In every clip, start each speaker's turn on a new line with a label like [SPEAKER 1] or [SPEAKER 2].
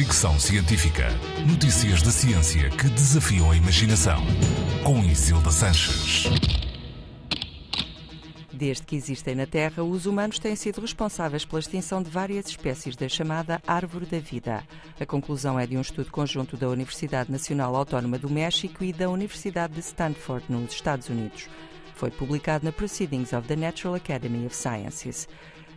[SPEAKER 1] Fricção Científica. Notícias da ciência que desafiam a imaginação. Com Isilda Sanches.
[SPEAKER 2] Desde que existem na Terra, os humanos têm sido responsáveis pela extinção de várias espécies da chamada Árvore da Vida. A conclusão é de um estudo conjunto da Universidade Nacional Autónoma do México e da Universidade de Stanford, nos Estados Unidos. Foi publicado na Proceedings of the Natural Academy of Sciences.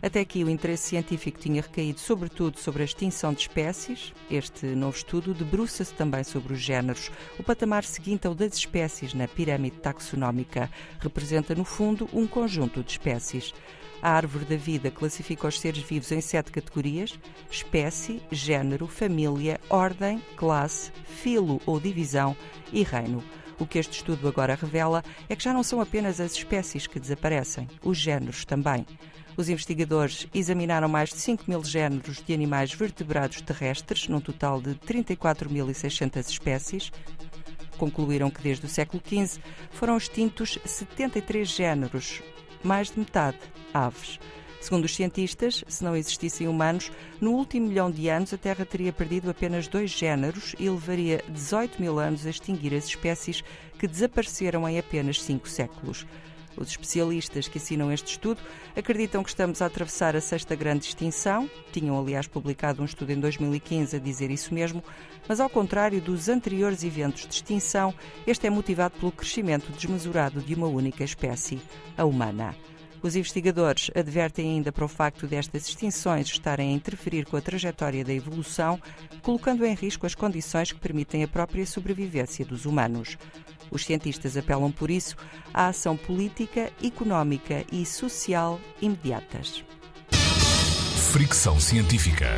[SPEAKER 2] Até aqui, o interesse científico tinha recaído sobretudo sobre a extinção de espécies. Este novo estudo debruça-se também sobre os géneros. O patamar seguinte ao das espécies na pirâmide taxonómica representa, no fundo, um conjunto de espécies. A árvore da vida classifica os seres vivos em sete categorias: espécie, género, família, ordem, classe, filo ou divisão e reino. O que este estudo agora revela é que já não são apenas as espécies que desaparecem, os géneros também. Os investigadores examinaram mais de 5 mil géneros de animais vertebrados terrestres, num total de 34.600 espécies. Concluíram que desde o século XV foram extintos 73 géneros, mais de metade aves. Segundo os cientistas, se não existissem humanos, no último milhão de anos a Terra teria perdido apenas dois géneros e levaria 18 mil anos a extinguir as espécies que desapareceram em apenas cinco séculos. Os especialistas que assinam este estudo acreditam que estamos a atravessar a sexta grande extinção. Tinham, aliás, publicado um estudo em 2015 a dizer isso mesmo, mas ao contrário dos anteriores eventos de extinção, este é motivado pelo crescimento desmesurado de uma única espécie, a humana. Os investigadores advertem ainda para o facto destas extinções estarem a interferir com a trajetória da evolução, colocando em risco as condições que permitem a própria sobrevivência dos humanos. Os cientistas apelam, por isso, à ação política, económica e social imediatas.
[SPEAKER 1] Fricção científica.